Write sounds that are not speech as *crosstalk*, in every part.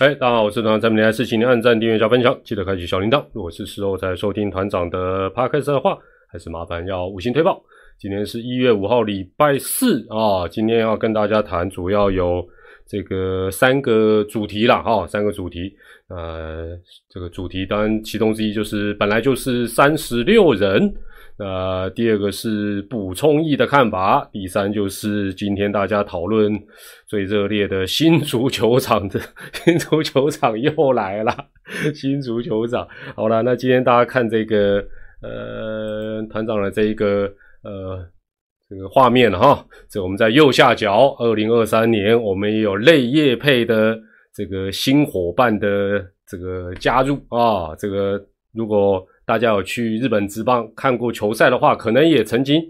哎，大家好，我是团长，咱们连事情您按赞、订阅加分享，记得开启小铃铛。如果是事后才收听团长的 podcast 的话，还是麻烦要五星推报。今天是一月五号，礼拜四啊。今天要跟大家谈，主要有这个三个主题啦，哈，三个主题。呃，这个主题当然其中之一就是本来就是三十六人。那第二个是补充义的看法，第三就是今天大家讨论最热烈的新足球场的 *laughs* 新足球场又来了，新足球场。好了，那今天大家看这个呃团长的这一个呃这个画面哈，这我们在右下角，二零二三年我们也有类业配的这个新伙伴的这个加入啊，这个如果。大家有去日本职棒看过球赛的话，可能也曾经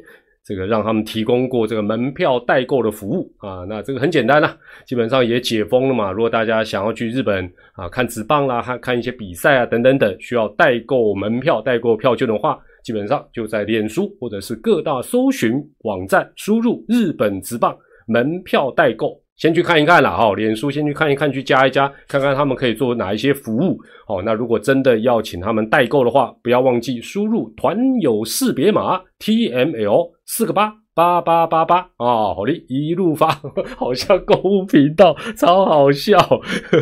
这个让他们提供过这个门票代购的服务啊。那这个很简单啦，基本上也解封了嘛。如果大家想要去日本啊看职棒啦，看看一些比赛啊等等等，需要代购门票、代购票券的话，基本上就在脸书或者是各大搜寻网站输入“日本职棒门票代购”。先去看一看啦，哈，脸书先去看一看，去加一加，看看他们可以做哪一些服务，哦，那如果真的要请他们代购的话，不要忘记输入团友识别码 T M L 四个八八八八八。啊，好的，一路发，*laughs* 好像购物频道，超好笑，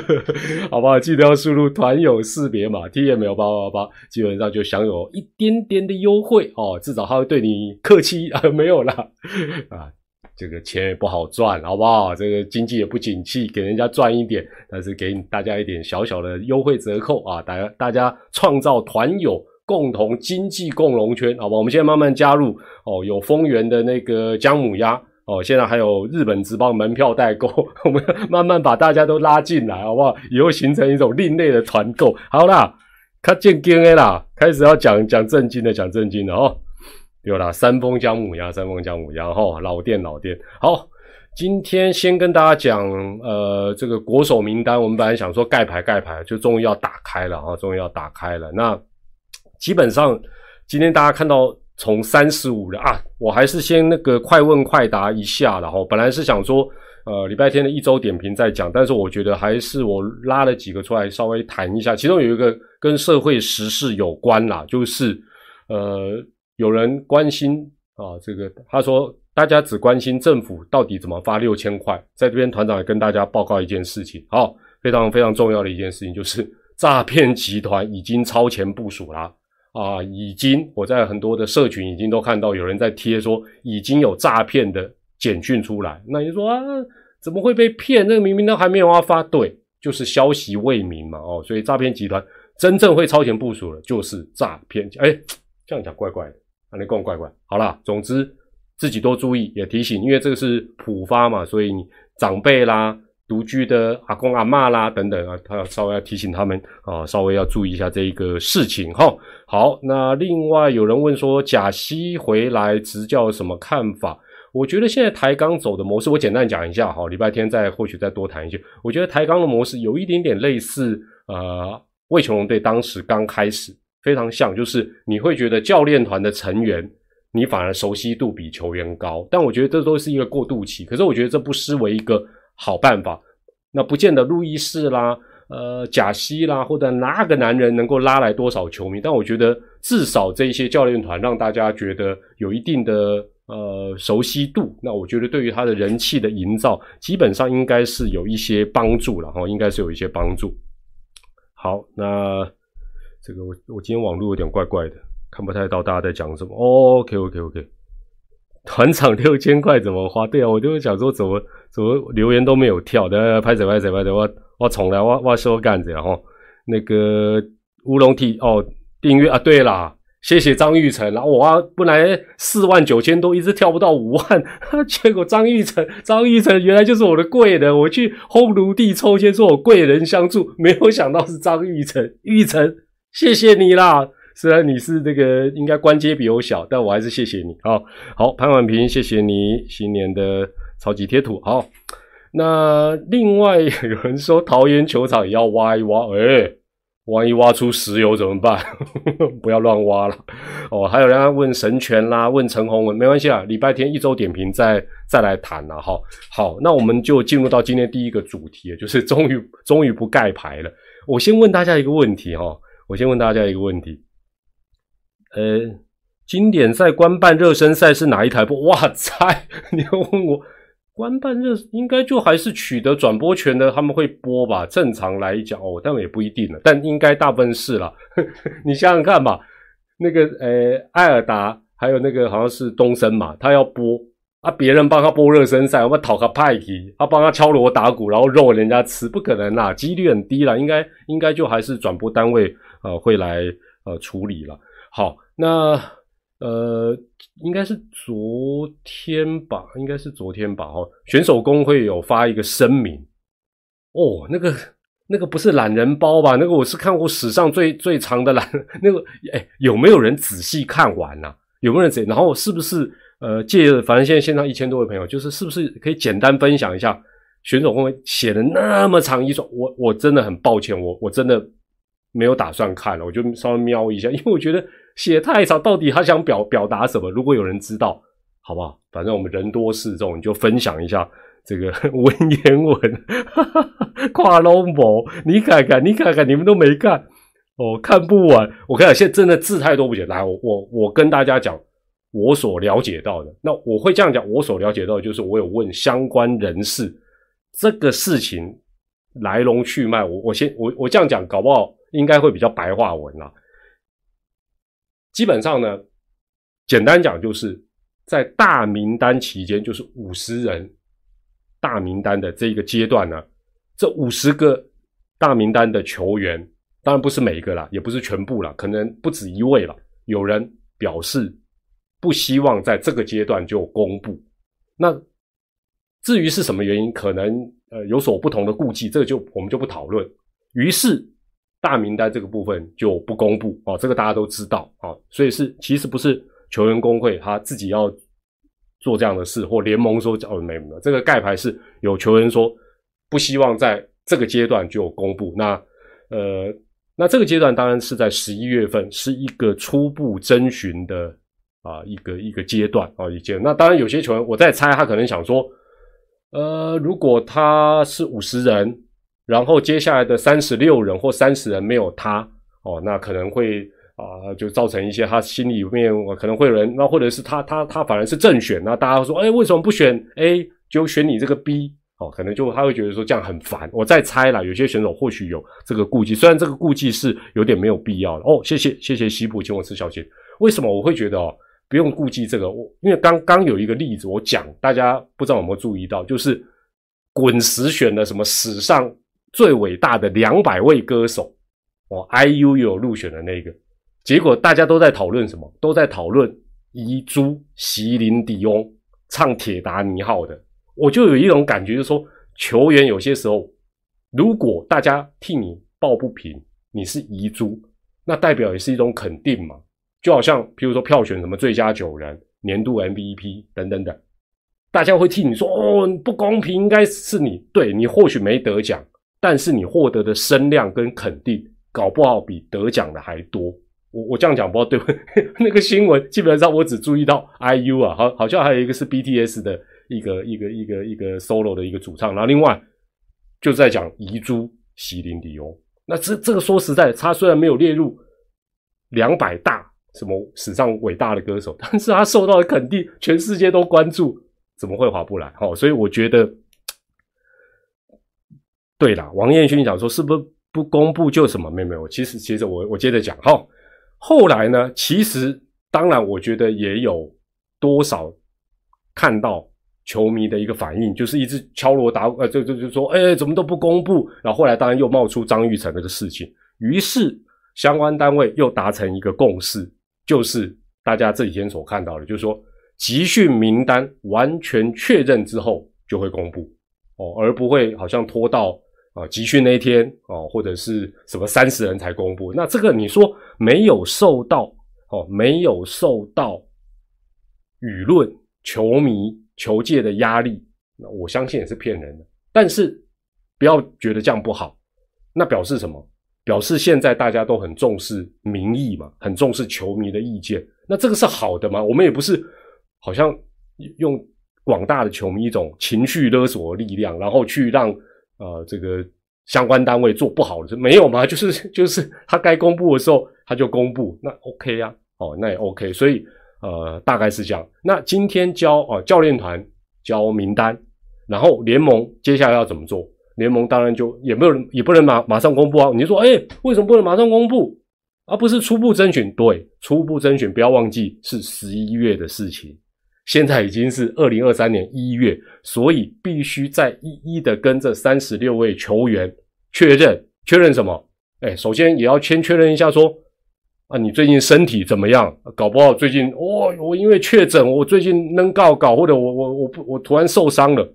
*laughs* 好吧，记得要输入团友识别码 T M L 八八八，基本上就享有一点点的优惠。哦，至少他会对你客气。啊，没有啦，啊。这个钱也不好赚，好不好？这个经济也不景气，给人家赚一点，但是给大家一点小小的优惠折扣啊！大家大家创造团友共同经济共荣圈，好吧？我们现在慢慢加入哦，有丰源的那个姜母鸭哦，现在还有日本直邦门票代购，*laughs* 我们慢慢把大家都拉进来，好不好？以后形成一种另类的团购。好啦，看见 DNA 啦，开始要讲讲正经的，讲正经的哦。有啦，三丰姜母鸭，三丰姜母鸭哈，老店老店。好，今天先跟大家讲，呃，这个国手名单，我们本来想说盖牌盖牌，就终于要打开了哈，终于要打开了。那基本上今天大家看到从三十五人啊，我还是先那个快问快答一下然后本来是想说，呃，礼拜天的一周点评再讲，但是我觉得还是我拉了几个出来稍微谈一下，其中有一个跟社会时事有关啦，就是呃。有人关心啊，这个他说大家只关心政府到底怎么发六千块，在这边团长也跟大家报告一件事情，好，非常非常重要的一件事情，就是诈骗集团已经超前部署啦，啊，已经我在很多的社群已经都看到有人在贴说已经有诈骗的简讯出来，那你说啊，怎么会被骗？那明明都还没有要发，对，就是消息未明嘛，哦，所以诈骗集团真正会超前部署的，就是诈骗，哎，这样讲怪怪的。啊，你怪怪怪，好啦，总之自己多注意，也提醒，因为这个是普发嘛，所以你长辈啦、独居的阿公阿妈啦等等啊，他要稍微要提醒他们啊，稍微要注意一下这一个事情哈。好，那另外有人问说贾西回来执教什么看法？我觉得现在台钢走的模式，我简单讲一下哈，礼拜天再或许再多谈一些。我觉得台钢的模式有一点点类似呃魏琼龙队当时刚开始。非常像，就是你会觉得教练团的成员，你反而熟悉度比球员高，但我觉得这都是一个过渡期。可是我觉得这不失为一个好办法。那不见得路易士啦、呃贾西啦，或者哪个男人能够拉来多少球迷，但我觉得至少这些教练团让大家觉得有一定的呃熟悉度。那我觉得对于他的人气的营造，基本上应该是有一些帮助了哈，应该是有一些帮助。好，那。这个我我今天网络有点怪怪的，看不太到大家在讲什么。OK OK OK，团场六千块怎么花？对啊，我就是想说怎么怎么留言都没有跳的，拍谁拍谁拍谁，我我重来，我我说干子哈。那个乌龙体哦，订阅啊，对啦，谢谢张玉成。然后我本来四万九千多，一直跳不到五万，*laughs* 结果张玉成张玉成原来就是我的贵人，我去烘炉地抽签说我贵人相助，没有想到是张玉成，玉成。谢谢你啦，虽然你是这个应该关节比我小，但我还是谢谢你。啊，好潘婉平，谢谢你新年的超级贴图。好，那另外有人说桃园球场也要挖一挖，哎，万一挖出石油怎么办？*laughs* 不要乱挖了哦。还有人家问神权啦，问陈宏文，没关系啊，礼拜天一周点评再再来谈了哈。好，那我们就进入到今天第一个主题，就是终于终于不盖牌了。我先问大家一个问题哈，我先问大家一个问题，呃，经典赛官办热身赛是哪一台播？哇塞，*laughs* 你要问我。官办热应该就还是取得转播权的，他们会播吧？正常来讲哦，但也不一定了，但应该大部分是了。*laughs* 你想想看吧，那个呃，艾尔达还有那个好像是东森嘛，他要播啊，别人帮他播热身赛，我们讨个派题，他帮他敲锣打鼓，然后肉人家吃，不可能啦，几率很低了，应该应该就还是转播单位呃会来呃处理了。好，那。呃，应该是昨天吧，应该是昨天吧。哦，选手工会有发一个声明。哦，那个那个不是懒人包吧？那个我是看过史上最最长的懒。*laughs* 那个，哎，有没有人仔细看完呢？有没有人仔？然后是不是呃，借反正现在线上一千多位朋友，就是是不是可以简单分享一下选手工会写的那么长一段？我我真的很抱歉，我我真的没有打算看了，我就稍微瞄一下，*laughs* 因为我觉得。写太长，到底他想表表达什么？如果有人知道，好不好？反正我们人多势众，你就分享一下这个文言文。哈哈哈跨龙博，你看看，你看看，你们都没看哦，看不完。我看现在真的字太多不简单。我我我跟大家讲，我所了解到的，那我会这样讲，我所了解到的就是我有问相关人士这个事情来龙去脉。我我先我我这样讲，搞不好应该会比较白话文啊。基本上呢，简单讲就是在大名单期间，就是五十人大名单的这一个阶段呢，这五十个大名单的球员，当然不是每一个啦，也不是全部啦，可能不止一位了。有人表示不希望在这个阶段就公布。那至于是什么原因，可能呃有所不同的顾忌，这个就我们就不讨论。于是。大名单这个部分就不公布哦，这个大家都知道啊，所以是其实不是球员工会他自己要做这样的事，或联盟说哦没有，这个盖牌是有球员说不希望在这个阶段就公布。那呃，那这个阶段当然是在十一月份是一个初步征询的啊一个一个阶段啊一阶。那当然有些球员我在猜，他可能想说，呃，如果他是五十人。然后接下来的三十六人或三十人没有他哦，那可能会啊，就造成一些他心里面可能会有人，那或者是他他他反而是正选，那大家说，哎，为什么不选 A 就选你这个 B 哦？可能就他会觉得说这样很烦。我再猜啦，有些选手或许有这个顾忌，虽然这个顾忌是有点没有必要的哦。谢谢谢谢西普请我吃小姐，为什么我会觉得哦不用顾忌这个？我因为刚刚有一个例子我讲，大家不知道有没有注意到，就是滚石选的什么史上。最伟大的两百位歌手，哦，IU 有入选的那个，结果大家都在讨论什么？都在讨论遗珠席琳迪翁唱《铁达尼号》的。我就有一种感觉，就是说，球员有些时候，如果大家替你抱不平，你是遗珠，那代表也是一种肯定嘛。就好像，譬如说票选什么最佳九人、年度 MVP 等等等，大家会替你说，哦，不公平，应该是你，对你或许没得奖。但是你获得的声量跟肯定，搞不好比得奖的还多。我我这样讲不知道对不对？*laughs* 那个新闻基本上我只注意到 IU 啊，好好像还有一个是 BTS 的一个一个一个一个 solo 的一个主唱，然后另外就在讲遗珠席琳迪翁。那这这个说实在，他虽然没有列入两百大什么史上伟大的歌手，但是他受到的肯定，全世界都关注，怎么会划不来？好，所以我觉得。对了，王彦勋讲说是不是不公布就什么？没有没有，其实其实我我接着讲哈。后来呢，其实当然我觉得也有多少看到球迷的一个反应，就是一直敲锣打呃，就就就说哎，怎么都不公布？然后后来当然又冒出张玉成那个事情，于是相关单位又达成一个共识，就是大家这几天所看到的，就是说集训名单完全确认之后就会公布哦，而不会好像拖到。啊，集训那一天哦，或者是什么三十人才公布，那这个你说没有受到哦，没有受到舆论、球迷、球界的压力，那我相信也是骗人的。但是不要觉得这样不好，那表示什么？表示现在大家都很重视民意嘛，很重视球迷的意见。那这个是好的吗？我们也不是好像用广大的球迷一种情绪勒索的力量，然后去让呃这个相关单位做不好的，没有嘛？就是就是他该公布的时候他就公布，那 OK 啊，哦，那也 OK。所以呃大概是这样。那今天交啊教练团交名单，然后联盟接下来要怎么做？联盟当然就也没有也不能马马上公布啊！你说，哎，为什么不能马上公布？而不是初步征询？对，初步征询不要忘记是十一月的事情，现在已经是二零二三年一月，所以必须再一一的跟这三十六位球员确认，确认什么？哎，首先也要先确认一下，说啊，你最近身体怎么样？搞不好最近，哦，我因为确诊，我最近能告搞，或者我我我不我突然受伤了。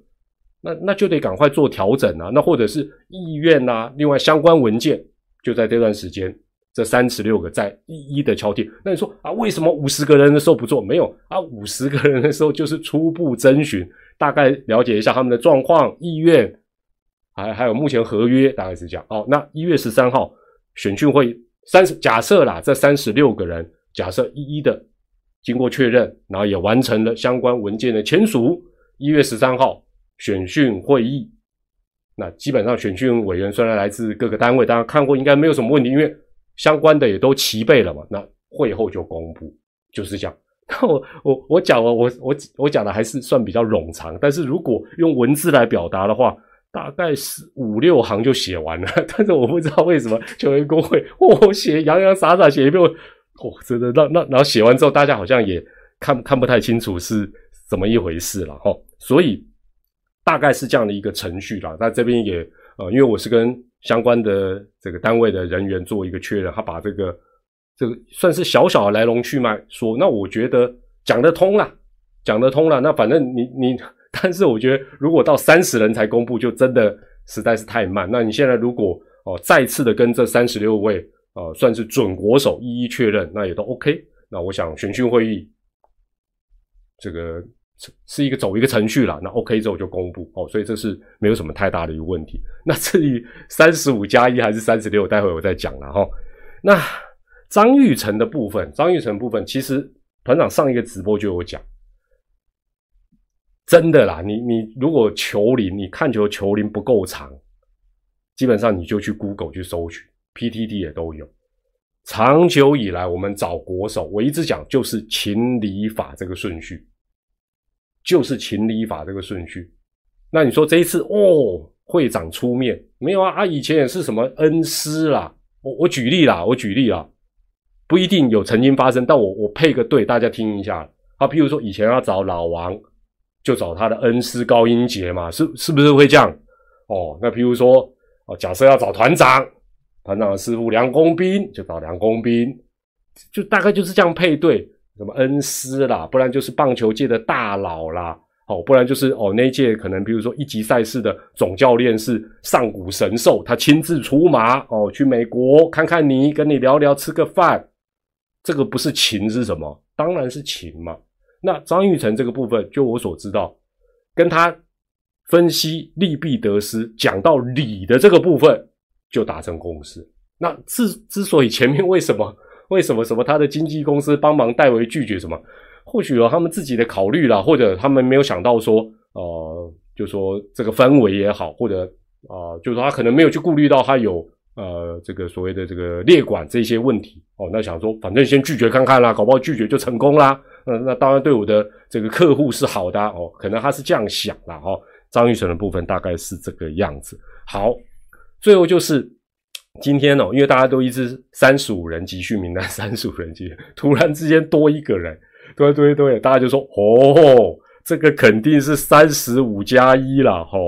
那那就得赶快做调整啊，那或者是意愿呐，另外相关文件就在这段时间，这三十六个在一一的敲定。那你说啊，为什么五十个人的时候不做？没有啊，五十个人的时候就是初步征询，大概了解一下他们的状况、意愿，还还有目前合约大概是这样。哦，那一月十三号选训会三十，假设啦，这三十六个人假设一一的经过确认，然后也完成了相关文件的签署，一月十三号。选训会议，那基本上选训委员虽然来自各个单位，大家看过应该没有什么问题，因为相关的也都齐备了嘛。那会后就公布，就是这样。*laughs* 那我我我讲了，我我我讲的还是算比较冗长，但是如果用文字来表达的话，大概是五六行就写完了。*laughs* 但是我不知道为什么球员工会，我写洋洋洒洒写一遍，哦，真的那那然后写完之后，大家好像也看看不太清楚是怎么一回事了哈，所以。大概是这样的一个程序啦，那这边也呃，因为我是跟相关的这个单位的人员做一个确认，他把这个这个算是小小的来龙去脉说，那我觉得讲得通了，讲得通了。那反正你你，*laughs* 但是我觉得如果到三十人才公布，就真的实在是太慢。那你现在如果哦再次的跟这三十六位呃算是准国手一一确认，那也都 OK。那我想选训会议这个。是一个走一个程序了，那 OK 之后就公布哦，所以这是没有什么太大的一个问题。*laughs* 那至于三十五加一还是三十六，待会我再讲了哈。那张玉成的部分，张玉成部分，其实团长上一个直播就有讲，真的啦，你你如果球龄，你看球球龄不够长，基本上你就去 Google 去搜取，PTT 也都有。长久以来，我们找国手，我一直讲就是情理法这个顺序。就是情理法这个顺序，那你说这一次哦，会长出面没有啊？啊，以前也是什么恩师啦，我我举例啦，我举例啦，不一定有曾经发生，但我我配个对，大家听一下啊。譬如说以前要找老王，就找他的恩师高英杰嘛，是是不是会这样？哦，那譬如说哦，假设要找团长，团长的师傅梁公斌，就找梁公斌，就大概就是这样配对。什么恩师啦，不然就是棒球界的大佬啦，哦，不然就是哦那届可能比如说一级赛事的总教练是上古神兽，他亲自出马哦，去美国看看你，跟你聊聊，吃个饭，这个不是情是什么？当然是情嘛。那张玉成这个部分，就我所知道，跟他分析利弊得失，讲到理的这个部分，就达成共识。那之之所以前面为什么？为什么什么他的经纪公司帮忙代为拒绝什么？或许有他们自己的考虑啦，或者他们没有想到说，呃，就说这个氛围也好，或者啊，就是他可能没有去顾虑到他有呃这个所谓的这个列管这些问题哦。那想说，反正先拒绝看看啦，搞不好拒绝就成功啦。那，那当然对我的这个客户是好的哦。可能他是这样想啦。哦。张玉成的部分大概是这个样子。好，最后就是。今天哦，因为大家都一直三十五人集训名单，*laughs* 三十五人集，突然之间多一个人，对对对，大家就说哦，这个肯定是三十五加一了哈。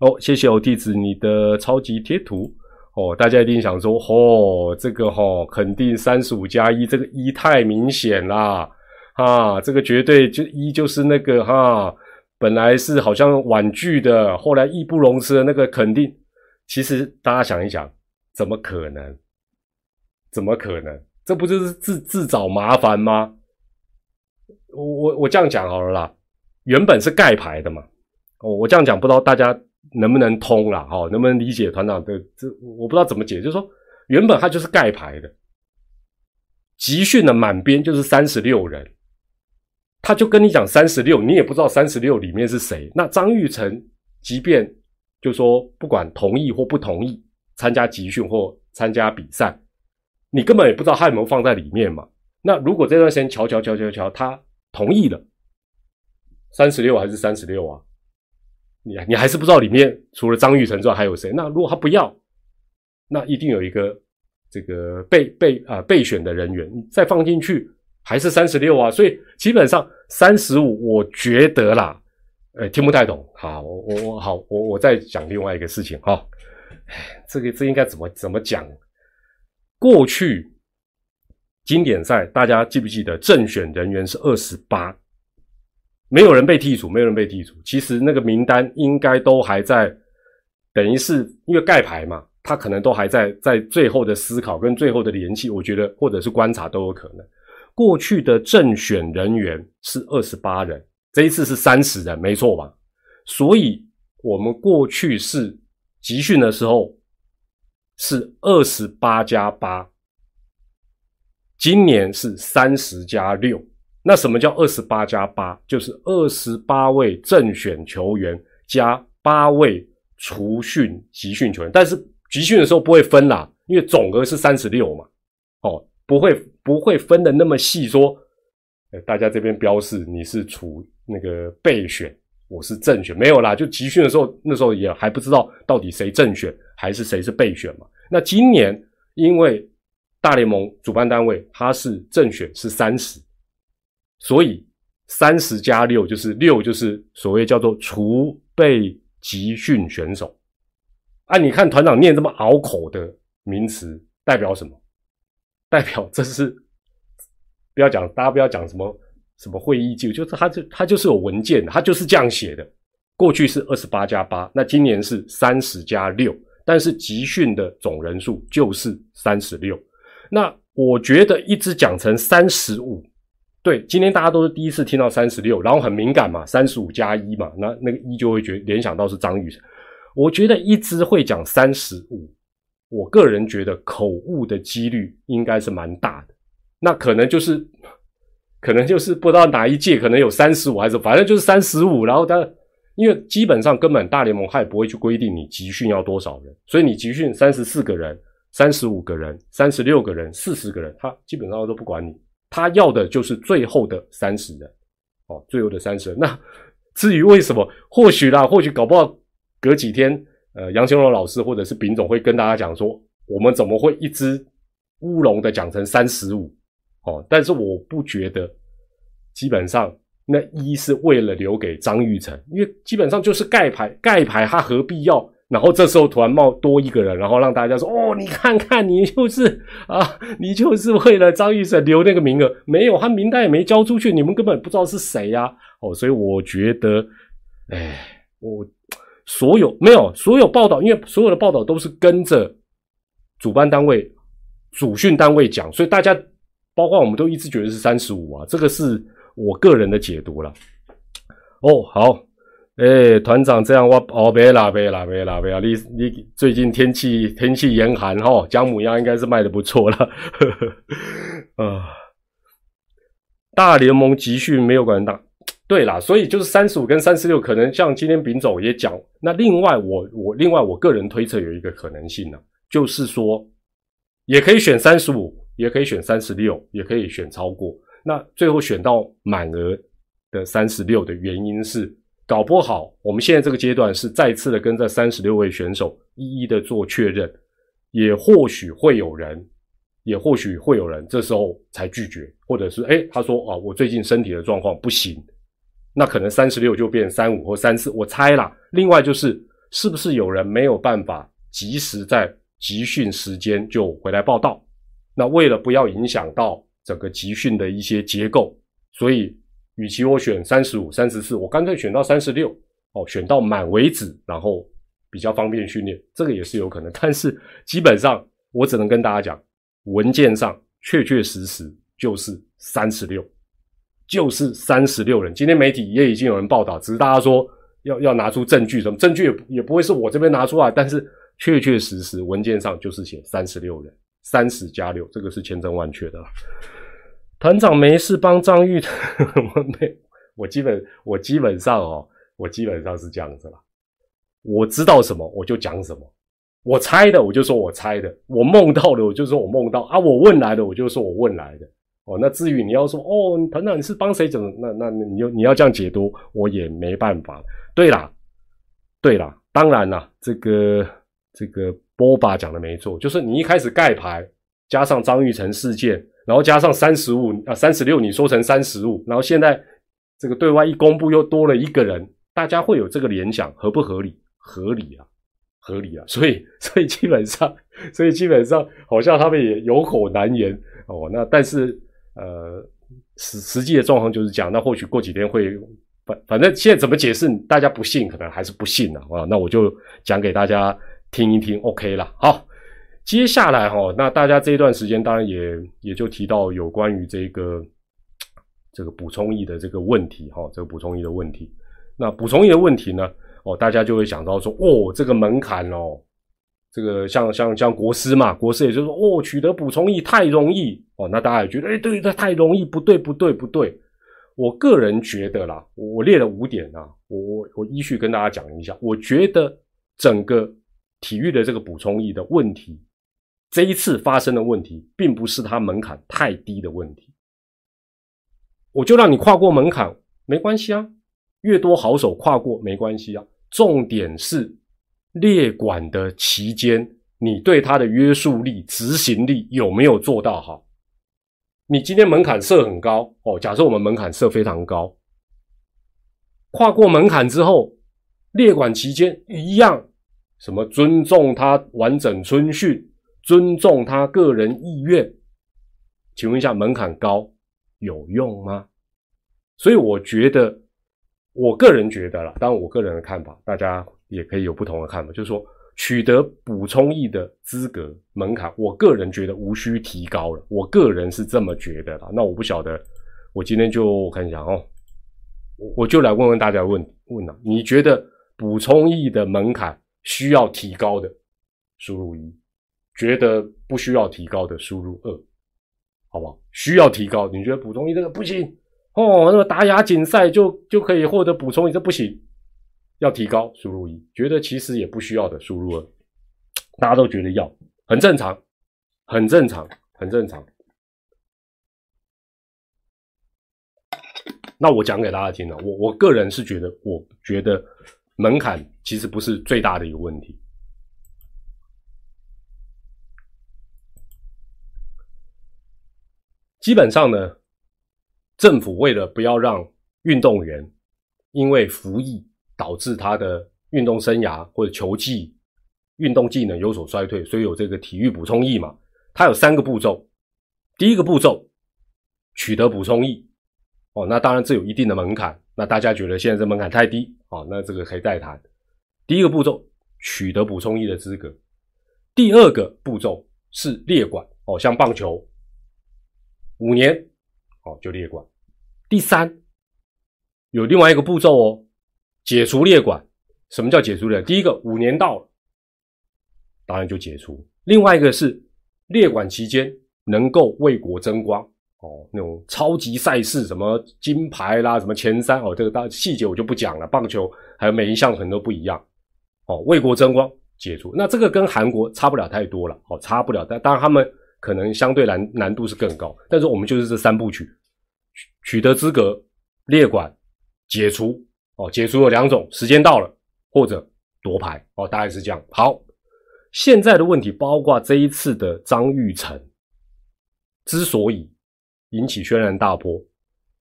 哦，谢谢我弟子你的超级贴图哦，大家一定想说哦，这个哈肯定三十五加一，这个一太明显啦啊，这个绝对就一就是那个哈，本来是好像婉拒的，后来义不容辞的那个肯定，其实大家想一想。怎么可能？怎么可能？这不就是自自找麻烦吗？我我我这样讲好了啦，原本是盖牌的嘛。我我这样讲，不知道大家能不能通啦？哈，能不能理解团长的这？我不知道怎么解，就是说原本他就是盖牌的，集训的满编就是三十六人，他就跟你讲三十六，你也不知道三十六里面是谁。那张玉成即便就说不管同意或不同意参加集训或参加比赛，你根本也不知道他有没有放在里面嘛。那如果这段时间瞧瞧瞧瞧瞧，他同意了，三十六还是三十六啊？你你还是不知道里面除了张玉成之外还有谁？那如果他不要，那一定有一个这个备备啊备选的人员，再放进去还是三十六啊？所以基本上三十五，我觉得啦，呃，听不太懂。好，我我我好，我我再讲另外一个事情哈。*laughs* 这个这应该怎么怎么讲？过去经典赛大家记不记得正选人员是二十八？没有人被剔除，没有人被剔除。其实那个名单应该都还在，等于是因为盖牌嘛，他可能都还在在最后的思考跟最后的联系，我觉得或者是观察都有可能。过去的正选人员是二十八人，这一次是三十人，没错吧？所以我们过去是集训的时候是二十八加八，今年是三十加六。那什么叫二十八加八？就是二十八位正选球员加八位除训集训球员，但是集训的时候不会分啦，因为总额是三十六嘛，哦，不会不会分的那么细，说，大家这边标示你是除那个备选，我是正选，没有啦，就集训的时候，那时候也还不知道到底谁正选还是谁是备选嘛。那今年因为大联盟主办单位他是正选是三十。所以三十加六就是六，就是所谓叫做储备集训选手。啊，你看团长念这么拗口的名词，代表什么？代表这是不要讲，大家不要讲什么什么会议记录，就是他就他就是有文件，他就是这样写的。过去是二十八加八，那今年是三十加六，但是集训的总人数就是三十六。那我觉得一直讲成三十五。对，今天大家都是第一次听到三十六，然后很敏感嘛，三十五加一嘛，那那个一就会觉联想到是张宇成。我觉得一直会讲三十五，我个人觉得口误的几率应该是蛮大的。那可能就是，可能就是不知道哪一届可能有三十五还是反正就是三十五。然后他因为基本上根本大联盟他也不会去规定你集训要多少人，所以你集训三十四个人、三十五个人、三十六个人、四十个人，他基本上都不管你。他要的就是最后的三十人，哦，最后的三十人。那至于为什么，或许啦，或许搞不好隔几天，呃，杨清龙老师或者是丙总会跟大家讲说，我们怎么会一只乌龙的讲成三十五？哦，但是我不觉得，基本上那一是为了留给张玉成，因为基本上就是盖牌，盖牌他何必要？然后这时候突然冒多一个人，然后让大家说：“哦，你看看，你就是啊，你就是为了张玉成留那个名额，没有他名单也没交出去，你们根本不知道是谁呀。”哦，所以我觉得，哎，我所有没有所有报道，因为所有的报道都是跟着主办单位、主训单位讲，所以大家包括我们都一直觉得是三十五啊，这个是我个人的解读了。哦，好。哎，团长这样我哦，别啦，别啦，别啦，别啦！你你最近天气天气严寒哈，姜母鸭应该是卖的不错了。*laughs* 啊，大联盟集训没有管大，对啦，所以就是三十五跟三十六，可能像今天丙总也讲。那另外我我另外我个人推测有一个可能性呢，就是说也可以选三十五，也可以选三十六，也可以选超过。那最后选到满额的三十六的原因是。搞不好，我们现在这个阶段是再次的跟这三十六位选手一一的做确认，也或许会有人，也或许会有人这时候才拒绝，或者是哎，他说啊，我最近身体的状况不行，那可能三十六就变三五或三四，我猜啦。另外就是，是不是有人没有办法及时在集训时间就回来报道？那为了不要影响到整个集训的一些结构，所以。与其我选三十五、三十四，我干脆选到三十六哦，选到满为止，然后比较方便训练，这个也是有可能。*laughs* 但是基本上我只能跟大家讲，文件上确确实实就是三十六，就是三十六人。今天媒体也已经有人报道，只是大家说要要拿出证据，什么证据也也不会是我这边拿出来，但是确确实实文件上就是写三十六人。三十加六，这个是千真万确的。团长没事帮张玉，*laughs* 我没，我基本我基本上哦，我基本上是这样子了。我知道什么我就讲什么，我猜的我就说我猜的，我梦到的我就说我梦到啊，我问来的我就说我问来的。哦，那至于你要说哦，团长你是帮谁整？那那你要你要这样解读，我也没办法。对啦，对啦，当然啦，这个这个波巴讲的没错，就是你一开始盖牌，加上张玉成事件，然后加上三十五啊三十六，你说成三十五，然后现在这个对外一公布又多了一个人，大家会有这个联想，合不合理？合理啊，合理啊。*laughs* 所以所以基本上，所以基本上好像他们也有口难言哦。那但是。呃，实实际的状况就是这样。那或许过几天会，反反正现在怎么解释，大家不信，可能还是不信了啊。那我就讲给大家听一听，OK 了。好，接下来哈，那大家这一段时间当然也也就提到有关于这个这个补充液的这个问题哈，这个补充液的问题。那补充液的问题呢，哦，大家就会想到说，哦，这个门槛哦。这个像像像国师嘛，国师也就是说，哦，取得补充益太容易哦，那大家也觉得，哎，对，这太容易，不对，不对，不对。我个人觉得啦，我列了五点啊，我我我依序跟大家讲一下。我觉得整个体育的这个补充益的问题，这一次发生的问题，并不是它门槛太低的问题。我就让你跨过门槛，没关系啊，越多好手跨过没关系啊，重点是。列管的期间，你对他的约束力、执行力有没有做到好？你今天门槛设很高哦，假设我们门槛设非常高，跨过门槛之后，列管期间一样，什么尊重他完整春训，尊重他个人意愿，请问一下，门槛高有用吗？所以我觉得，我个人觉得了，当然我个人的看法，大家。也可以有不同的看法，就是说取得补充益的资格门槛，我个人觉得无需提高了。我个人是这么觉得啦。那我不晓得，我今天就看一下哦，我我就来问问大家问问啊，你觉得补充益的门槛需要提高的，输入一；觉得不需要提高的，输入二，好不好？需要提高，你觉得补充一这个不行哦？那个打亚锦赛就就可以获得补充一，这不行。要提高，输入一；觉得其实也不需要的，输入二。大家都觉得要，很正常，很正常，很正常。那我讲给大家听了，我我个人是觉得，我觉得门槛其实不是最大的一个问题。基本上呢，政府为了不要让运动员因为服役。导致他的运动生涯或者球技、运动技能有所衰退，所以有这个体育补充液嘛？它有三个步骤。第一个步骤，取得补充液。哦，那当然这有一定的门槛。那大家觉得现在这门槛太低，哦，那这个可以再谈。第一个步骤，取得补充液的资格。第二个步骤是列管。哦，像棒球，五年，哦就列管。第三，有另外一个步骤哦。解除列管，什么叫解除列？第一个五年到了，当然就解除。另外一个是列管期间能够为国争光哦，那种超级赛事什么金牌啦，什么前三哦，这个大细节我就不讲了。棒球还有每一项很多不一样哦，为国争光解除。那这个跟韩国差不了太多了哦，差不了。但当然他们可能相对难难度是更高，但是我们就是这三部曲：取得资格、列管、解除。哦，解除有两种，时间到了或者夺牌哦，大概是这样。好，现在的问题包括这一次的张玉成之所以引起轩然大波，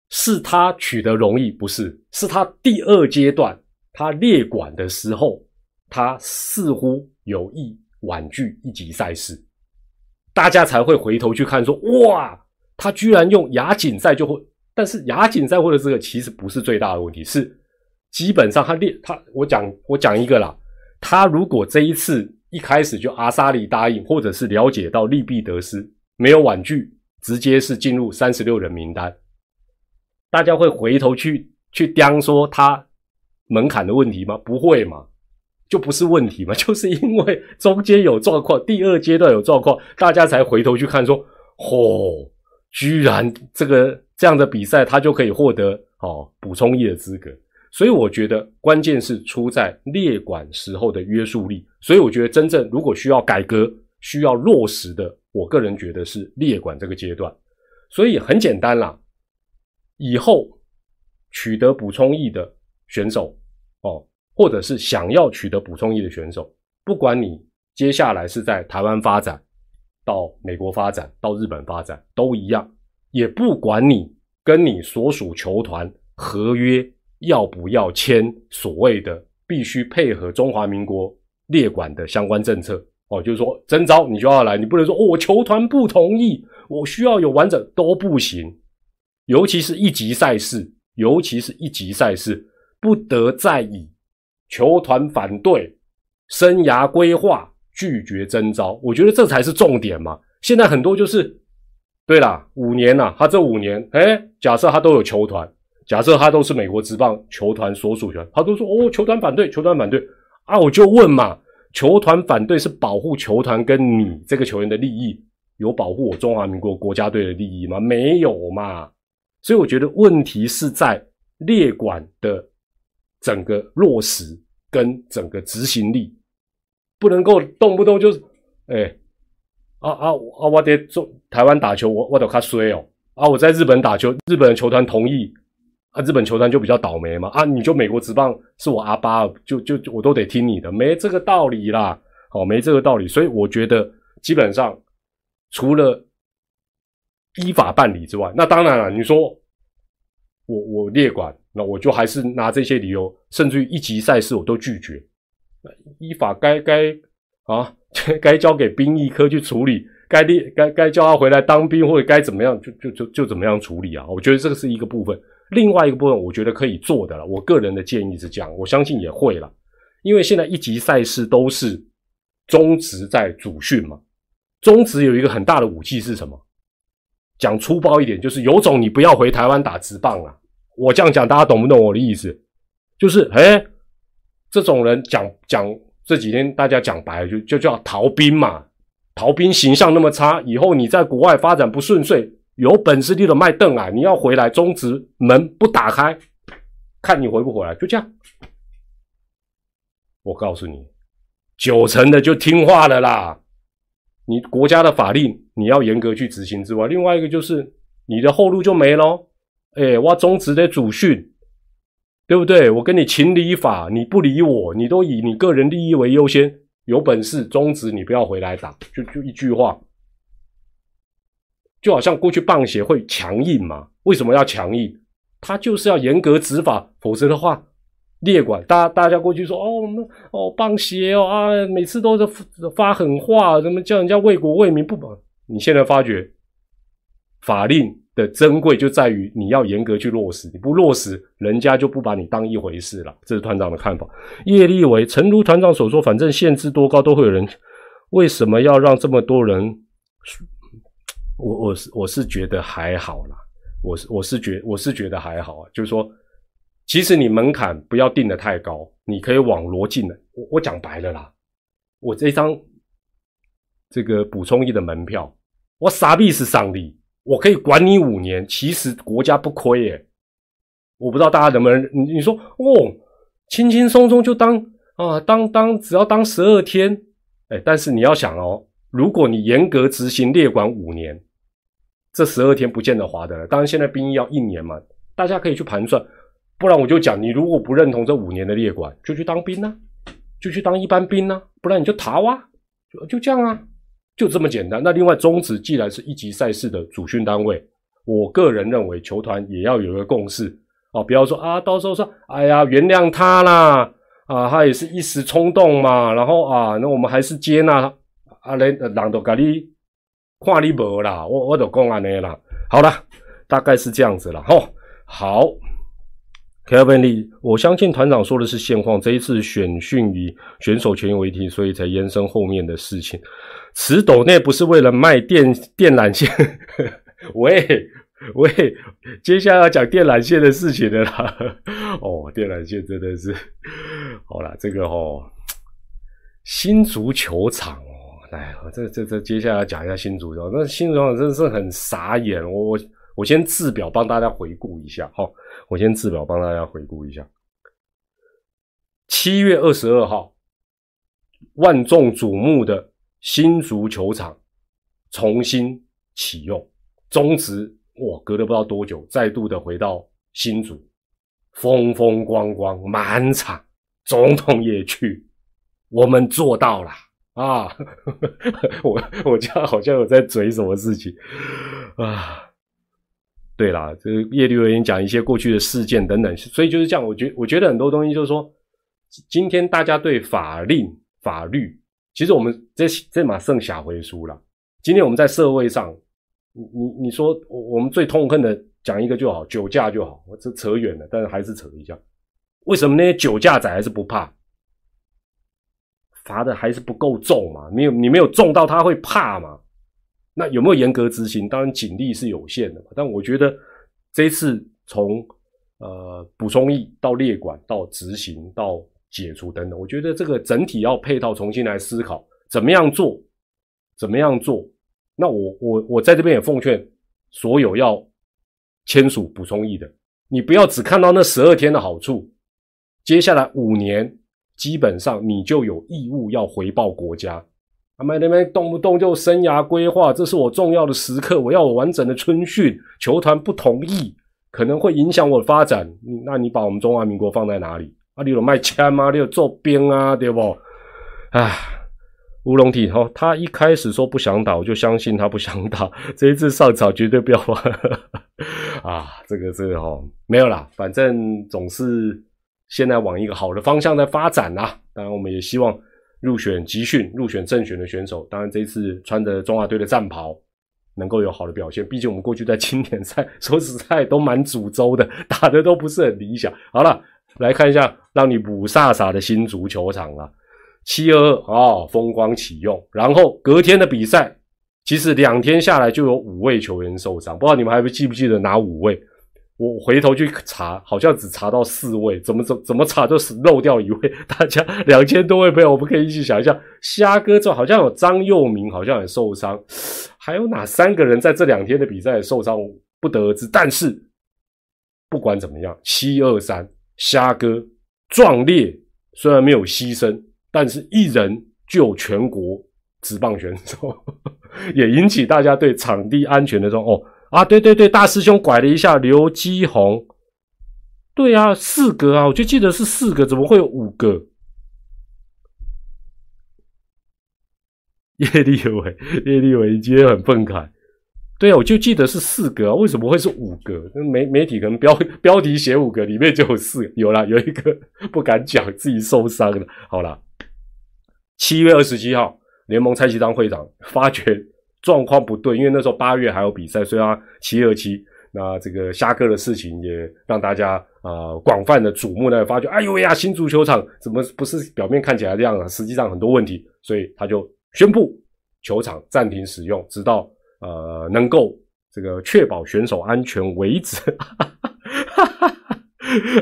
是他取得容易，不是？是他第二阶段他列管的时候，他似乎有意婉拒一级赛事，大家才会回头去看说，哇，他居然用亚锦赛就会，但是亚锦赛或者这个其实不是最大的问题，是。基本上他列他，我讲我讲一个啦。他如果这一次一开始就阿萨里答应，或者是了解到利弊得失，没有婉拒，直接是进入三十六人名单，大家会回头去去刁说他门槛的问题吗？不会嘛？就不是问题嘛？*laughs* 就是因为中间有状况，第二阶段有状况，大家才回头去看说，嚯，居然这个这样的比赛他就可以获得哦补充役的资格。所以我觉得关键是出在列管时候的约束力。所以我觉得真正如果需要改革、需要落实的，我个人觉得是列管这个阶段。所以很简单啦，以后取得补充役的选手哦。或者是想要取得补充役的选手，不管你接下来是在台湾发展、到美国发展、到日本发展都一样，也不管你跟你所属球团合约要不要签所谓的必须配合中华民国列管的相关政策哦，就是说征招你就要来，你不能说哦我球团不同意，我需要有完整都不行，尤其是一级赛事，尤其是一级赛事不得再以。球团反对生涯规划，拒绝征召，我觉得这才是重点嘛。现在很多就是，对啦，五年呐，他这五年，哎，假设他都有球团，假设他都是美国职棒球团所属权，他都说哦，球团反对，球团反对啊，我就问嘛，球团反对是保护球团跟你这个球员的利益，有保护我中华民国国家队的利益吗？没有嘛。所以我觉得问题是在列管的。整个落实跟整个执行力，不能够动不动就是，哎，啊啊啊！我得中台湾打球，我我得卡衰哦。啊，我在日本打球，日本的球团同意，啊，日本球团就比较倒霉嘛。啊，你就美国职棒是我阿巴，就就我都得听你的，没这个道理啦。哦，没这个道理。所以我觉得基本上除了依法办理之外，那当然了，你说我我列管。那我就还是拿这些理由，甚至于一级赛事我都拒绝。依法该该啊，*laughs* 该交给兵役科去处理，该列该该叫他回来当兵或者该怎么样，就就就就怎么样处理啊？我觉得这个是一个部分。另外一个部分，我觉得可以做的了。我个人的建议是这样，我相信也会了，因为现在一级赛事都是中职在主训嘛。中职有一个很大的武器是什么？讲粗暴一点，就是有种你不要回台湾打直棒啊。我这样讲，大家懂不懂我的意思？就是，哎，这种人讲讲这几天大家讲白了，就就叫逃兵嘛。逃兵形象那么差，以后你在国外发展不顺遂，有本事你就卖凳啊！你要回来，中职门不打开，看你回不回来，就这样。我告诉你，九成的就听话了啦。你国家的法令你要严格去执行之外，另外一个就是你的后路就没喽。哎，我中职的主训，对不对？我跟你情理法，你不理我，你都以你个人利益为优先。有本事中职你不要回来打，就就一句话，就好像过去棒协会强硬嘛？为什么要强硬？他就是要严格执法，否则的话，列管大大家过去说哦，我们哦棒协哦啊，每次都是发狠话，怎么叫人家为国为民不保？你现在发觉法令。的珍贵就在于你要严格去落实，你不落实，人家就不把你当一回事了。这是团长的看法。叶立伟，诚如团长所说，反正限制多高都会有人。为什么要让这么多人？我我是我是觉得还好啦。我是我是觉我是觉得还好啊。就是说，其实你门槛不要定的太高，你可以网罗进来。我我讲白了啦，我这张这个补充一的门票，我傻逼是上帝。我可以管你五年，其实国家不亏耶。我不知道大家能不能，你你说哦，轻轻松松就当啊，当当只要当十二天，哎，但是你要想哦，如果你严格执行列管五年，这十二天不见得划得来。当然现在兵役要一年嘛，大家可以去盘算。不然我就讲，你如果不认同这五年的列管，就去当兵呐，就去当一般兵呐，不然你就逃啊，就就这样啊。就这么简单。那另外，中职既然是一级赛事的主训单位，我个人认为球团也要有一个共识啊，不要说啊，到时候说，哎呀，原谅他啦，啊，他也是一时冲动嘛，然后啊，那我们还是接纳他，啊，人人都跟你看你无啦，我我都讲安尼啦。好了，大概是这样子了，吼，好。Kevin Lee，我相信团长说的是现况。这一次选训以选手权益为题，所以才延伸后面的事情。此斗内不是为了卖电电缆线，*laughs* 喂喂，接下来要讲电缆线的事情的啦。*laughs* 哦，电缆线真的是，好了，这个哦，新足球场哦，来，这这这接下来讲一下新主场。那新主场真的是很傻眼，我我我先字表帮大家回顾一下哈，我先字表帮大家回顾一下。七月二十二号，万众瞩目的新足球场重新启用，中职哇，隔了不知道多久，再度的回到新竹，风风光光，满场，总统也去，我们做到了啊！*laughs* 我我家好像有在嘴什么事情啊？对啦，这个叶律委员讲一些过去的事件等等，所以就是这样。我觉我觉得很多东西就是说。今天大家对法令法律，其实我们这这马剩下回书了。今天我们在社会上，你你你说我我们最痛恨的讲一个就好，酒驾就好。我这扯远了，但是还是扯一下。为什么那些酒驾仔还是不怕？罚的还是不够重嘛？没有你没有重到他会怕嘛？那有没有严格执行？当然警力是有限的嘛。但我觉得这次从呃补充役到列管到执行到。解除等等，我觉得这个整体要配套重新来思考，怎么样做，怎么样做？那我我我在这边也奉劝所有要签署补充役的，你不要只看到那十二天的好处，接下来五年基本上你就有义务要回报国家。他们那边动不动就生涯规划，这是我重要的时刻，我要有完整的春训。球团不同意，可能会影响我的发展。那你把我们中华民国放在哪里？啊，你有卖枪吗？你有做兵啊？对不？唉，乌龙体哦，他一开始说不想打，我就相信他不想打。*laughs* 这一次上场绝对不要玩 *laughs* 啊！这个这个哦，没有啦，反正总是现在往一个好的方向在发展啊。当然，我们也希望入选集训、入选正选的选手，当然这次穿着中华队的战袍，能够有好的表现。毕竟我们过去在经典赛，说实在都蛮诅咒的，打的都不是很理想。好了。来看一下，让你五煞煞的新足球场了，七二二啊，风光启用。然后隔天的比赛，其实两天下来就有五位球员受伤，不知道你们还记不记得哪五位？我回头去查，好像只查到四位，怎么怎怎么查就是漏掉一位。*laughs* 大家两千多位朋友，我们可以一起想一下，虾哥这好像有张佑明，好像也受伤，还有哪三个人在这两天的比赛受伤不得而知。但是不管怎么样，七二三。虾哥壮烈，虽然没有牺牲，但是一人救全国职棒选手，*laughs* 也引起大家对场地安全的说哦啊，对对对，大师兄拐了一下刘基宏，对啊，四个啊，我就记得是四个，怎么会有五个？叶立伟，叶立伟今天很愤慨。对啊，我就记得是四个，为什么会是五个？媒媒体可能标标题写五个，里面就有四，有了有一个不敢讲，自己受伤了。好了，七月二十七号，联盟蔡奇当会长发觉状况不对，因为那时候八月还有比赛，所以他七二七，那这个虾哥的事情也让大家啊广泛的瞩目呢，发觉哎呦呀，新足球场怎么不是表面看起来这样啊？实际上很多问题，所以他就宣布球场暂停使用，直到。呃，能够这个确保选手安全为止。*laughs*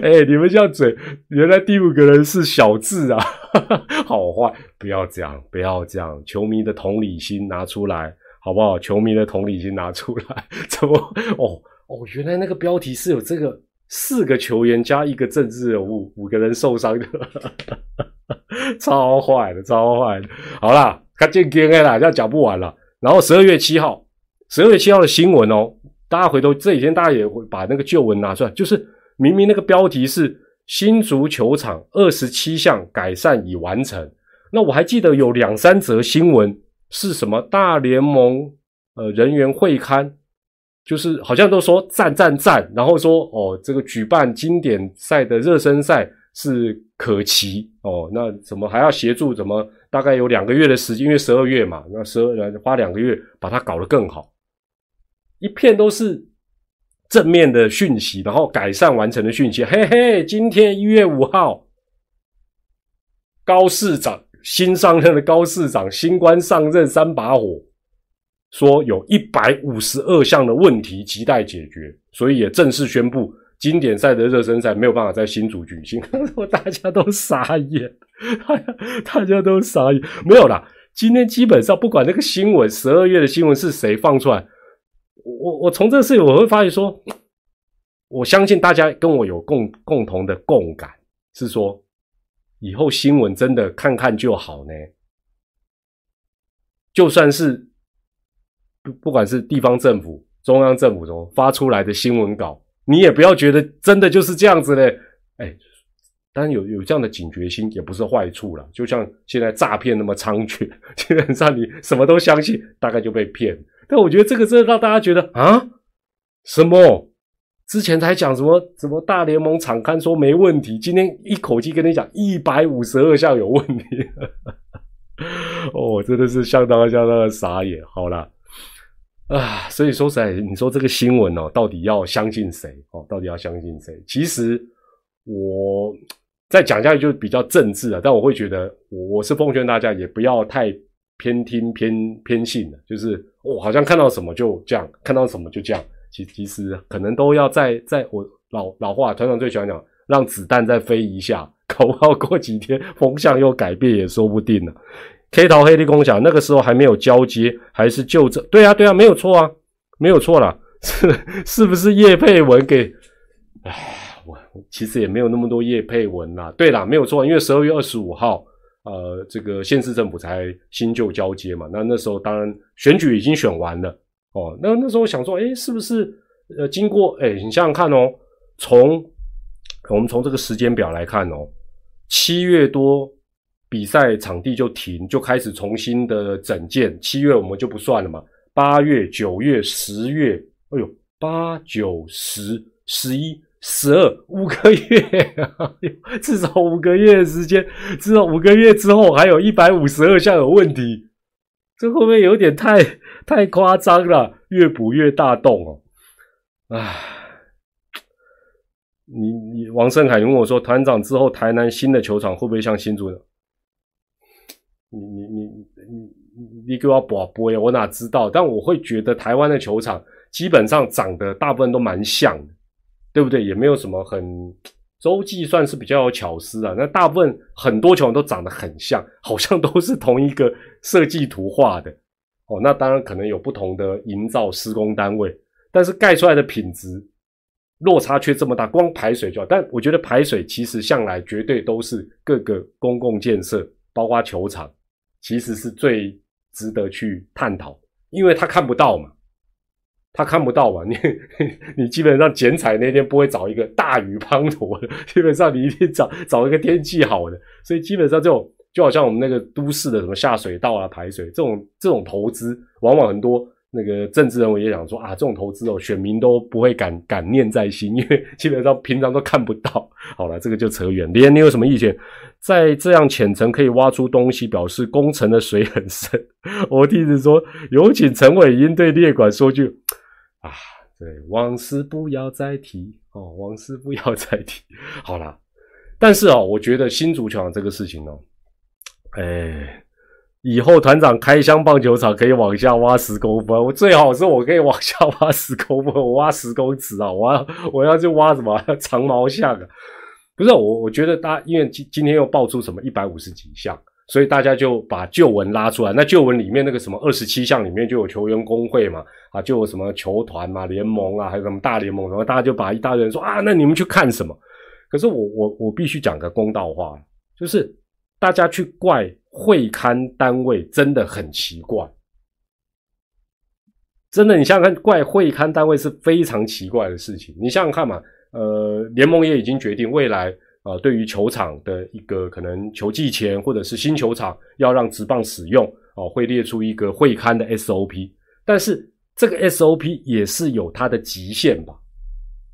哎，你们这样嘴，原来第五个人是小智啊，*laughs* 好坏，不要这样，不要这样，球迷的同理心拿出来，好不好？球迷的同理心拿出来，*laughs* 怎么？哦哦，原来那个标题是有这个四个球员加一个政治人物，五个人受伤的，*laughs* 超坏的，超坏的。好啦，看见天黑了，这样讲不完了。然后十二月七号。十二月七号的新闻哦，大家回头这几天，大家也会把那个旧闻拿出来，就是明明那个标题是新足球场二十七项改善已完成，那我还记得有两三则新闻是什么大联盟呃人员会刊，就是好像都说赞赞赞，然后说哦这个举办经典赛的热身赛是可期哦，那怎么还要协助？怎么大概有两个月的时间，因为十二月嘛，那十二月花两个月把它搞得更好。一片都是正面的讯息，然后改善完成的讯息。嘿嘿，今天一月五号，高市长新上任的高市长新官上任三把火，说有一百五十二项的问题亟待解决，所以也正式宣布经典赛的热身赛没有办法在新竹举行，*laughs* 大家都傻眼，*laughs* 大家都傻眼，没有啦。今天基本上不管那个新闻，十二月的新闻是谁放出来，我我从这个事情我会发现说，我相信大家跟我有共共同的共感，是说以后新闻真的看看就好呢。就算是不不管是地方政府、中央政府中发出来的新闻稿，你也不要觉得真的就是这样子嘞，哎。当然有有这样的警觉心也不是坏处了，就像现在诈骗那么猖獗，*laughs* 基本上你什么都相信，大概就被骗。但我觉得这个真的让大家觉得啊，什么？之前才讲什么什么大联盟场刊说没问题，今天一口气跟你讲一百五十二项有问题，*laughs* 哦，真的是相当相当的傻眼。好了啊，所以说实在，你说这个新闻哦，到底要相信谁？哦，到底要相信谁？其实我。再讲下去就比较政治了，但我会觉得，我我是奉劝大家也不要太偏听偏偏信了，就是我好像看到什么就这样，看到什么就这样，其其实可能都要在在我老老话团长最喜欢讲，让子弹再飞一下，搞不好过几天风向又改变也说不定了。K 桃黑的共享那个时候还没有交接，还是就这，对啊对啊，没有错啊，没有错了，是是不是叶佩文给？唉。其实也没有那么多叶佩文啦。对啦，没有错，因为十二月二十五号，呃，这个县市政府才新旧交接嘛。那那时候当然选举已经选完了哦。那那时候想说，哎，是不是呃，经过哎，你想想看哦，从我们从这个时间表来看哦，七月多比赛场地就停，就开始重新的整建。七月我们就不算了嘛，八月、九月、十月，哎呦，八九十十一。十二五个月，*laughs* 至少五个月的时间，至少五个月之后还有一百五十二项有问题，这会不会有点太太夸张了？越补越大洞哦！唉，你你王胜凯你问我说，团长之后台南新的球场会不会像新竹的？你你你你你给我保播呀？我哪知道？但我会觉得台湾的球场基本上长得大部分都蛮像的。对不对？也没有什么很洲际算是比较有巧思啊。那大部分很多球都长得很像，*laughs* 好像都是同一个设计图画的哦。那当然可能有不同的营造施工单位，但是盖出来的品质落差却这么大。光排水就好，但我觉得排水其实向来绝对都是各个公共建设，包括球场，其实是最值得去探讨，因为他看不到嘛。他看不到嘛？你你基本上剪彩那天不会找一个大雨滂沱的，基本上你一定找找一个天气好的。所以基本上这种就好像我们那个都市的什么下水道啊、排水这种这种投资，往往很多那个政治人物也讲说啊，这种投资哦，选民都不会感感念在心，因为基本上平常都看不到。好了，这个就扯远。连你有什么意见？在这样浅层可以挖出东西，表示工程的水很深。*laughs* 我弟子说，有请陈伟英对列管说句。啊，对，往事不要再提哦，往事不要再提。好了，但是哦，我觉得新足球场这个事情哦，哎，以后团长开箱棒球场可以往下挖十公分，我最好是我可以往下挖十公分，我挖十公尺啊，我要我要去挖什么长毛象啊？不是我，我觉得大，因为今今天又爆出什么一百五十几项。所以大家就把旧文拉出来，那旧文里面那个什么二十七项里面就有球员工会嘛，啊，就有什么球团嘛、联盟啊，还有什么大联盟，然后大家就把一大堆人说啊，那你们去看什么？可是我我我必须讲个公道话，就是大家去怪会刊单位真的很奇怪，真的，你想想看，怪会刊单位是非常奇怪的事情。你想想看嘛，呃，联盟也已经决定未来。啊，对于球场的一个可能球季前或者是新球场要让直棒使用哦，会列出一个会刊的 SOP，但是这个 SOP 也是有它的极限吧？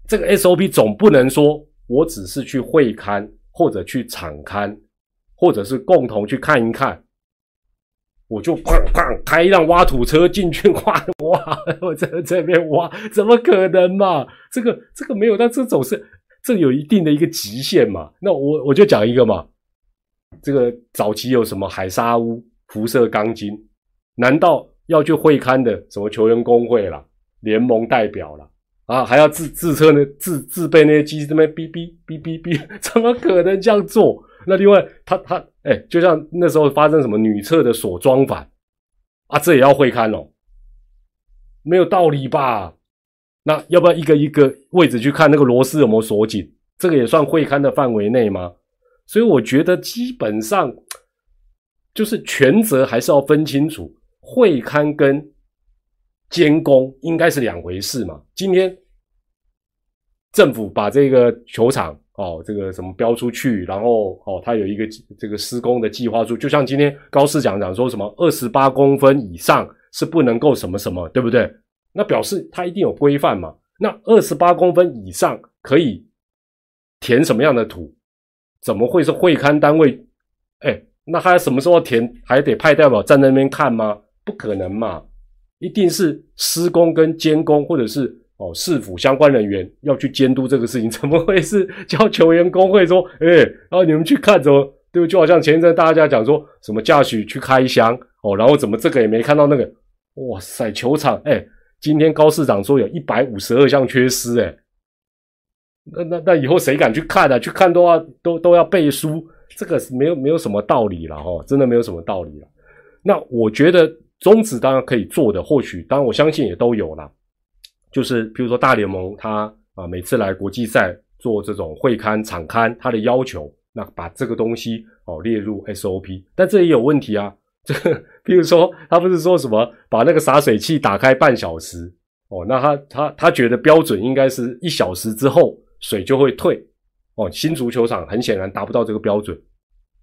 这个 SOP 总不能说我只是去会刊或者去场刊，或者是共同去看一看，我就哐哐开一辆挖土车进去挖 *laughs* 挖，我在这边挖，怎么可能嘛？这个这个没有，但这种是。这有一定的一个极限嘛？那我我就讲一个嘛。这个早期有什么海沙屋、辐射钢筋？难道要去会刊的什么球员工会啦、联盟代表啦，啊，还要自自测呢，自自备那些机器，这边哔哔哔哔哔，*laughs* 怎么可能这样做？那另外，他他哎，就像那时候发生什么女厕的锁装反啊，这也要会看哦，没有道理吧？那要不要一个一个位置去看那个螺丝有没有锁紧？这个也算会刊的范围内吗？所以我觉得基本上就是权责还是要分清楚，会刊跟。监工应该是两回事嘛？今天政府把这个球场哦，这个什么标出去，然后哦，他有一个这个施工的计划书，就像今天高市长讲说什么二十八公分以上是不能够什么什么，对不对？那表示他一定有规范嘛？那二十八公分以上可以填什么样的土？怎么会是会勘单位？哎，那他什么时候填？还得派代表站在那边看吗？不可能嘛！一定是施工跟监工，或者是哦市府相关人员要去监督这个事情，*laughs* 怎么会是叫球员工会说，哎，然后你们去看怎么，对不？就好像前一阵大家讲说什么驾驶去开箱哦，然后怎么这个也没看到那个，哇塞，球场哎，今天高市长说有一百五十二项缺失，哎，那那那以后谁敢去看啊？去看都要都都要背书，这个是没有没有什么道理了哦，真的没有什么道理了。那我觉得。宗旨当然可以做的，或许当然我相信也都有了，就是比如说大联盟他啊每次来国际赛做这种会刊场刊，他的要求那把这个东西哦列入 SOP，但这也有问题啊，*laughs* 这个比如说他不是说什么把那个洒水器打开半小时哦，那他他他觉得标准应该是一小时之后水就会退哦，新足球场很显然达不到这个标准，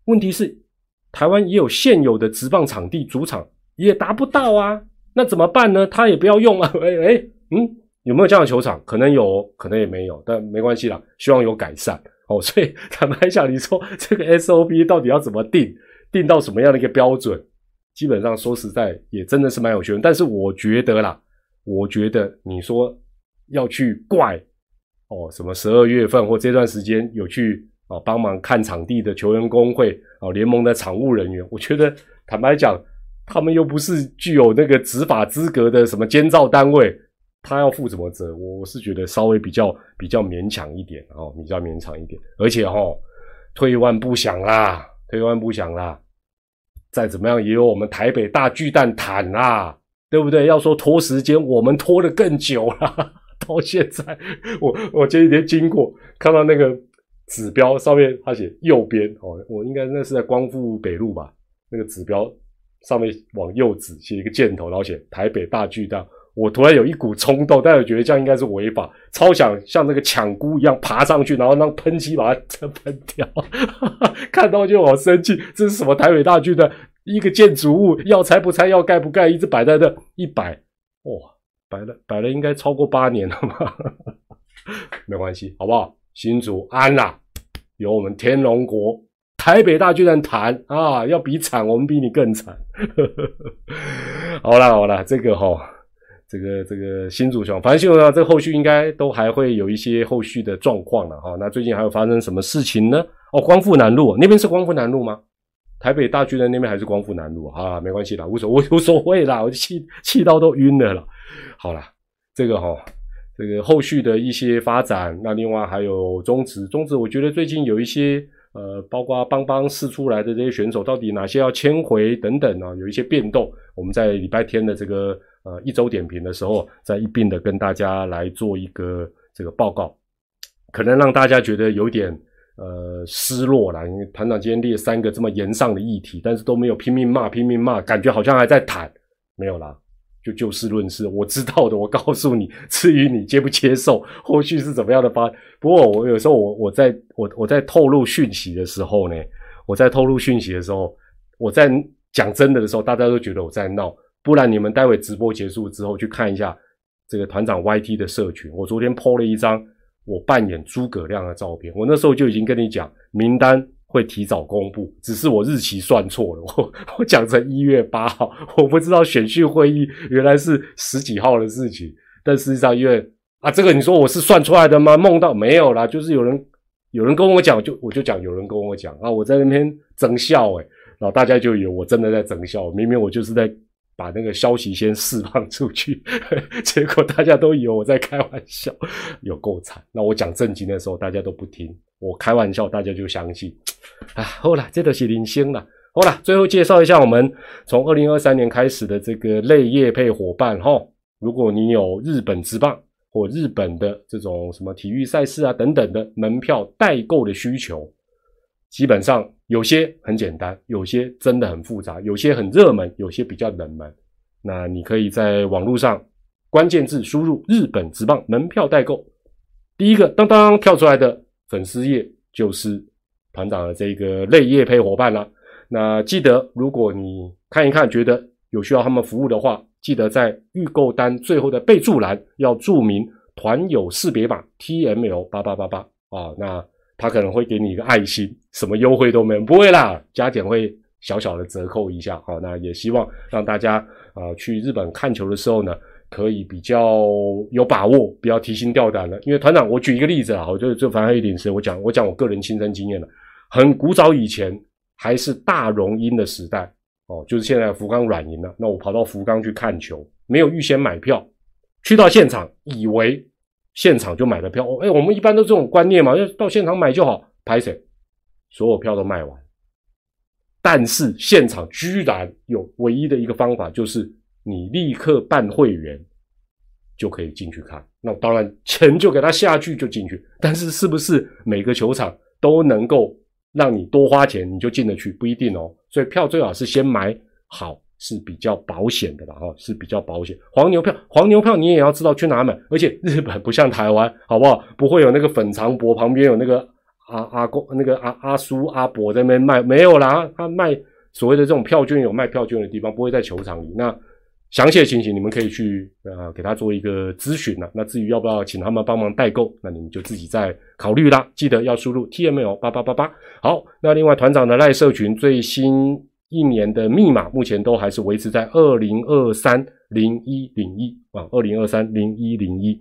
问题是台湾也有现有的直棒场地主场。也达不到啊，那怎么办呢？他也不要用啊。*laughs* 哎哎，嗯，有没有这样的球场？可能有，可能也没有，但没关系啦，希望有改善哦。所以坦白讲，你说这个 SOP 到底要怎么定，定到什么样的一个标准？基本上说实在，也真的是蛮有学问。但是我觉得啦，我觉得你说要去怪哦，什么十二月份或这段时间有去啊帮忙看场地的球员工会啊联盟的场务人员，我觉得坦白讲。他们又不是具有那个执法资格的什么监造单位，他要负什么责？我我是觉得稍微比较比较勉强一点哦，比较勉强一点。而且哈，退一万步想啦，退一万步想啦，再怎么样也有我们台北大巨蛋谈啦，对不对？要说拖时间，我们拖的更久了。*laughs* 到现在，我我前几天经过，看到那个指标上面他写右边哦，我应该那是在光复北路吧，那个指标。上面往右指写一个箭头，然后写台北大巨蛋。我突然有一股冲动，但我觉得这样应该是违法，超想像那个抢菇一样爬上去，然后让喷漆把它 *laughs* 喷掉。*laughs* 看到就好生气，这是什么台北大巨蛋？一个建筑物要拆不拆，要盖不盖，一直摆在这一摆，哇，摆了摆了应该超过八年了吧？*laughs* 没关系，好不好？新竹安啦，有我们天龙国。台北大巨蛋谈啊，要比惨，我们比你更惨。好了好了，这个哈，这个这个新主雄，反正新主雄这后续应该都还会有一些后续的状况了哈。那最近还有发生什么事情呢？哦，光复南路那边是光复南路吗？台北大巨蛋那边还是光复南路啊？没关系啦，无所谓无所谓啦，我气气到都晕了啦。好了，这个哈，这个后续的一些发展，那另外还有中职，中职我觉得最近有一些。呃，包括邦邦试出来的这些选手，到底哪些要迁回等等啊，有一些变动。我们在礼拜天的这个呃一周点评的时候，再一并的跟大家来做一个这个报告，可能让大家觉得有点呃失落了，因为团长今天列三个这么严上的议题，但是都没有拼命骂拼命骂，感觉好像还在谈，没有啦。就就事论事，我知道的，我告诉你。至于你接不接受，后续是怎么样的发？不过我有时候我我在我我在透露讯息的时候呢，我在透露讯息的时候，我在讲真的的时候，大家都觉得我在闹。不然你们待会直播结束之后去看一下这个团长 YT 的社群，我昨天 po 了一张我扮演诸葛亮的照片。我那时候就已经跟你讲名单。会提早公布，只是我日期算错了，我我讲成一月八号，我不知道选训会议原来是十几号的事情，但实际上因为啊，这个你说我是算出来的吗？梦到没有啦，就是有人有人跟我讲，就我就讲有人跟我讲啊，我在那边整笑诶，然后大家就以为我真的在整笑，明明我就是在把那个消息先释放出去，*laughs* 结果大家都以为我在开玩笑，有够惨。那我讲正经的时候，大家都不听；我开玩笑，大家就相信。啊，好了，这都是零星了。好了，最后介绍一下我们从二零二三年开始的这个类业配伙伴哈。如果你有日本职棒或日本的这种什么体育赛事啊等等的门票代购的需求，基本上有些很简单，有些真的很复杂，有些很热门，有些比较冷门。那你可以在网络上关键字输入“日本职棒门票代购”，第一个当当跳出来的粉丝页就是团长的这个类业配伙伴了。那记得，如果你看一看，觉得有需要他们服务的话，记得在预购单最后的备注栏要注明团友识别码 T M L 八八八八啊，那他可能会给你一个爱心，什么优惠都没有，不会啦，加减会小小的折扣一下。好，那也希望让大家啊去日本看球的时候呢，可以比较有把握，不要提心吊胆了。因为团长，我举一个例子啊，我就就反正一点是我讲我讲我个人亲身经验了，很古早以前。还是大荣鹰的时代哦，就是现在福冈软银了。那我跑到福冈去看球，没有预先买票，去到现场以为现场就买了票。哦，哎，我们一般都这种观念嘛，要到现场买就好。拍谁？所有票都卖完。但是现场居然有唯一的一个方法，就是你立刻办会员就可以进去看。那当然钱就给他下去就进去。但是是不是每个球场都能够？让你多花钱你就进得去不一定哦，所以票最好是先买好是比较保险的啦哈，是比较保险。黄牛票，黄牛票你也要知道去哪买，而且日本不像台湾，好不好？不会有那个粉肠博旁边有那个阿阿公那个阿阿叔阿伯在那边卖，没有啦，他卖所谓的这种票券有卖票券的地方，不会在球场里那。详细的情形，你们可以去呃给他做一个咨询了。那至于要不要请他们帮忙代购，那你们就自己再考虑啦。记得要输入 T M L 八八八八。好，那另外团长的赖社群最新一年的密码，目前都还是维持在二零二三零一零一啊，二零二三零一零一。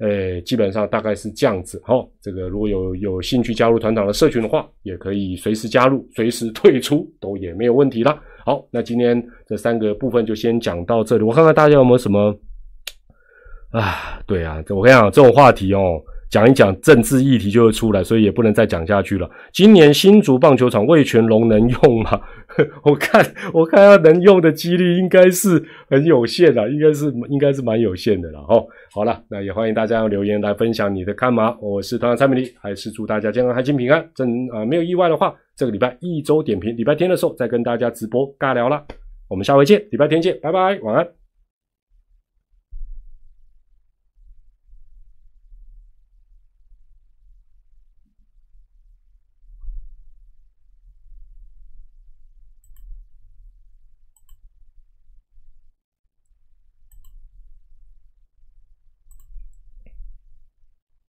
诶，基本上大概是这样子。好，这个如果有有兴趣加入团长的社群的话，也可以随时加入，随时退出都也没有问题啦。好，那今天这三个部分就先讲到这里。我看看大家有没有什么啊？对啊，我跟你讲，这种话题哦。讲一讲政治议题就会出来，所以也不能再讲下去了。今年新竹棒球场魏全龙能用吗？*laughs* 我看我看他能用的几率应该是很有限的，应该是应该是蛮有限的了。哦，好了，那也欢迎大家用留言来分享你的看法。我是团长蔡美丽，还是祝大家健康、开心、平安。真啊，没有意外的话，这个礼拜一周点评，礼拜天的时候再跟大家直播尬聊了。我们下回见，礼拜天见，拜拜，晚安。